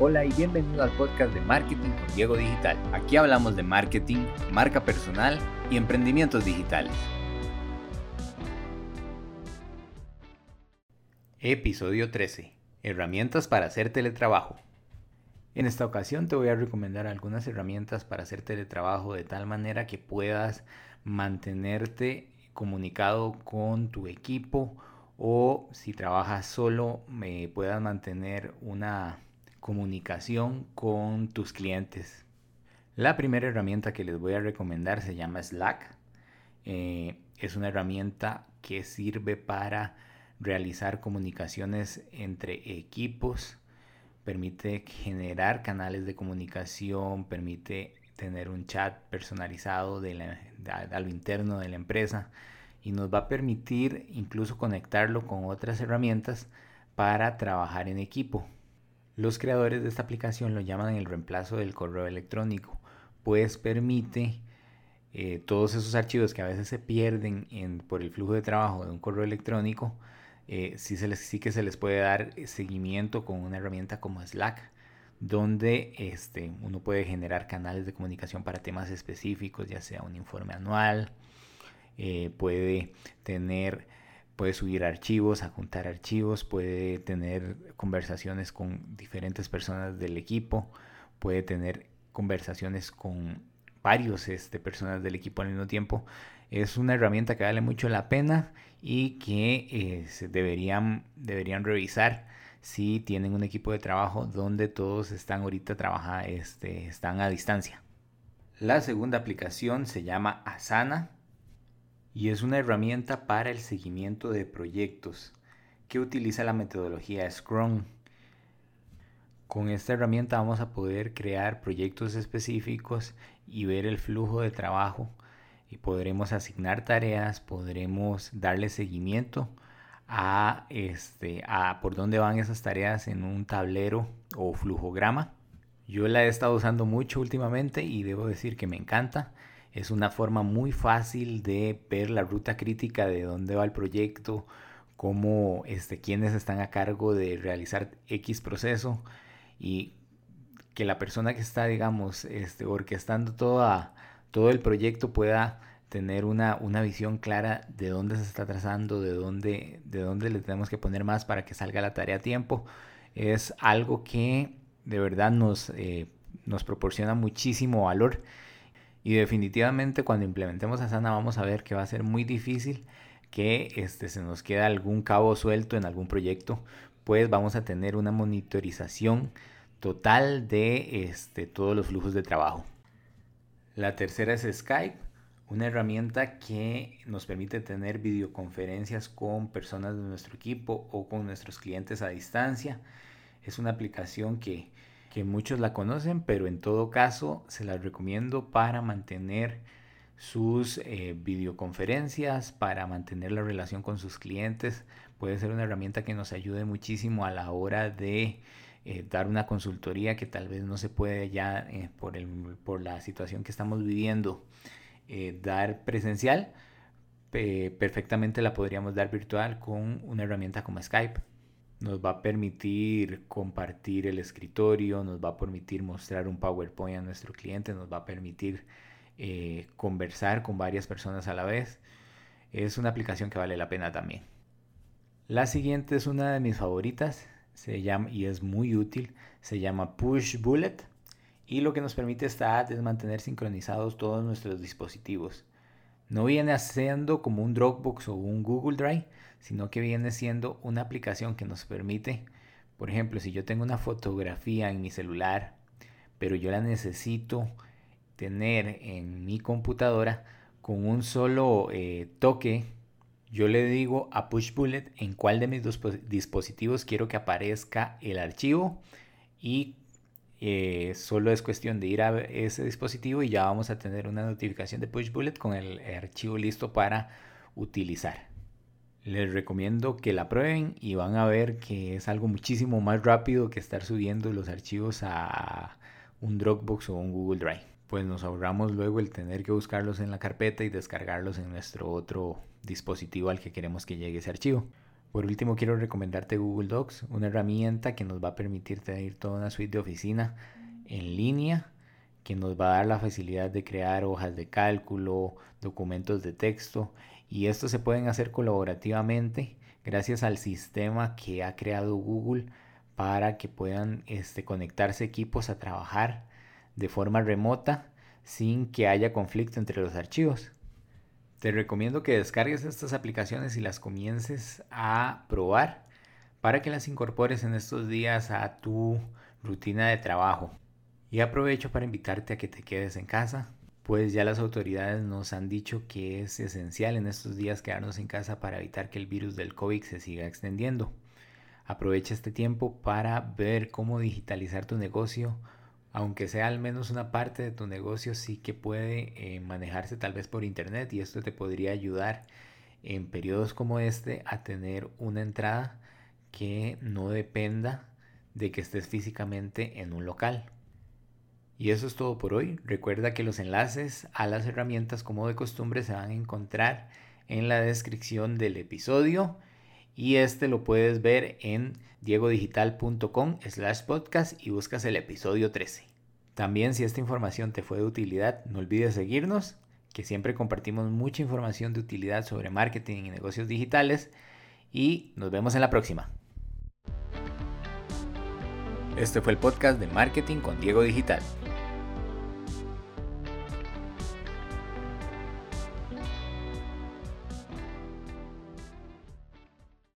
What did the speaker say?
Hola y bienvenido al podcast de Marketing con Diego Digital. Aquí hablamos de marketing, marca personal y emprendimientos digitales. Episodio 13. Herramientas para hacer teletrabajo. En esta ocasión te voy a recomendar algunas herramientas para hacer teletrabajo de tal manera que puedas mantenerte comunicado con tu equipo o si trabajas solo me puedas mantener una comunicación con tus clientes. La primera herramienta que les voy a recomendar se llama Slack. Eh, es una herramienta que sirve para realizar comunicaciones entre equipos, permite generar canales de comunicación, permite tener un chat personalizado de a lo interno de la empresa y nos va a permitir incluso conectarlo con otras herramientas para trabajar en equipo. Los creadores de esta aplicación lo llaman el reemplazo del correo electrónico, pues permite eh, todos esos archivos que a veces se pierden por el flujo de trabajo de un correo electrónico, eh, sí, se les, que se les puede dar seguimiento con una herramienta como Slack, donde este, uno puede generar canales de comunicación para temas específicos, ya sea un informe anual, eh, puede tener puede subir archivos, adjuntar archivos, puede tener conversaciones con diferentes personas del equipo, puede tener conversaciones con varios este, personas del equipo al mismo tiempo. Es una herramienta que vale mucho la pena y que eh, se deberían, deberían revisar si tienen un equipo de trabajo donde todos están ahorita trabajando, este, están a distancia. La segunda aplicación se llama Asana y es una herramienta para el seguimiento de proyectos que utiliza la metodología Scrum. Con esta herramienta vamos a poder crear proyectos específicos y ver el flujo de trabajo y podremos asignar tareas, podremos darle seguimiento a, este, a por dónde van esas tareas en un tablero o flujograma. Yo la he estado usando mucho últimamente y debo decir que me encanta. Es una forma muy fácil de ver la ruta crítica de dónde va el proyecto, cómo, este, quiénes están a cargo de realizar X proceso y que la persona que está, digamos, este, orquestando toda, todo el proyecto pueda tener una, una, visión clara de dónde se está trazando, de dónde, de dónde le tenemos que poner más para que salga la tarea a tiempo, es algo que de verdad nos, eh, nos proporciona muchísimo valor y definitivamente cuando implementemos Asana vamos a ver que va a ser muy difícil que este, se nos quede algún cabo suelto en algún proyecto, pues vamos a tener una monitorización total de este, todos los flujos de trabajo. La tercera es Skype, una herramienta que nos permite tener videoconferencias con personas de nuestro equipo o con nuestros clientes a distancia. Es una aplicación que que muchos la conocen, pero en todo caso se las recomiendo para mantener sus eh, videoconferencias, para mantener la relación con sus clientes. Puede ser una herramienta que nos ayude muchísimo a la hora de eh, dar una consultoría que tal vez no se puede ya eh, por, el, por, la situación que estamos viviendo dar presencial. perfectamente la podríamos dar virtual con una herramienta como Skype nos va a permitir compartir el escritorio, nos va a permitir mostrar un PowerPoint a nuestro cliente, nos va a permitir eh, conversar con varias personas a la vez. Es una aplicación que vale la pena también. La siguiente es una de mis favoritas, se llama y es muy útil, se llama Push Bullet y lo que nos permite esta es mantener sincronizados todos nuestros dispositivos. No viene haciendo como un Dropbox o un Google Drive, sino que viene siendo una aplicación que nos permite, por ejemplo, si yo tengo una fotografía en mi celular, pero yo la necesito tener en mi computadora con un solo eh, toque, yo le digo a Push Bullet en cuál de mis dos dispositivos quiero que aparezca el archivo y eh, solo es cuestión de ir a ese dispositivo y ya vamos a tener una notificación de Push Bullet con el archivo listo para utilizar. Les recomiendo que la prueben y van a ver que es algo muchísimo más rápido que estar subiendo los archivos a un Dropbox o un Google Drive. Pues nos ahorramos luego el tener que buscarlos en la carpeta y descargarlos en nuestro otro dispositivo al que queremos que llegue ese archivo. Por último, quiero recomendarte Google Docs, una herramienta que nos va a permitir tener toda una suite de oficina en línea, que nos va a dar la facilidad de crear hojas de cálculo, documentos de texto, y esto se pueden hacer colaborativamente gracias al sistema que ha creado Google para que puedan este, conectarse equipos a trabajar de forma remota sin que haya conflicto entre los archivos. Te recomiendo que descargues estas aplicaciones y las comiences a probar para que las incorpores en estos días a tu rutina de trabajo. Y aprovecho para invitarte a que te quedes en casa, pues ya las autoridades nos han dicho que es esencial en estos días quedarnos en casa para evitar que el virus del COVID se siga extendiendo. Aprovecha este tiempo para ver cómo digitalizar tu negocio, aunque sea al menos una parte de tu negocio, sí que puede eh, manejarse tal vez por internet y esto te podría ayudar en periodos como este a tener una entrada que no dependa de que estés físicamente en un local. Y eso es todo por hoy. Recuerda que los enlaces a las herramientas como de costumbre se van a encontrar en la descripción del episodio y este lo puedes ver en diegodigital.com slash podcast y buscas el episodio 13. También si esta información te fue de utilidad, no olvides seguirnos, que siempre compartimos mucha información de utilidad sobre marketing y negocios digitales y nos vemos en la próxima. Este fue el podcast de Marketing con Diego Digital.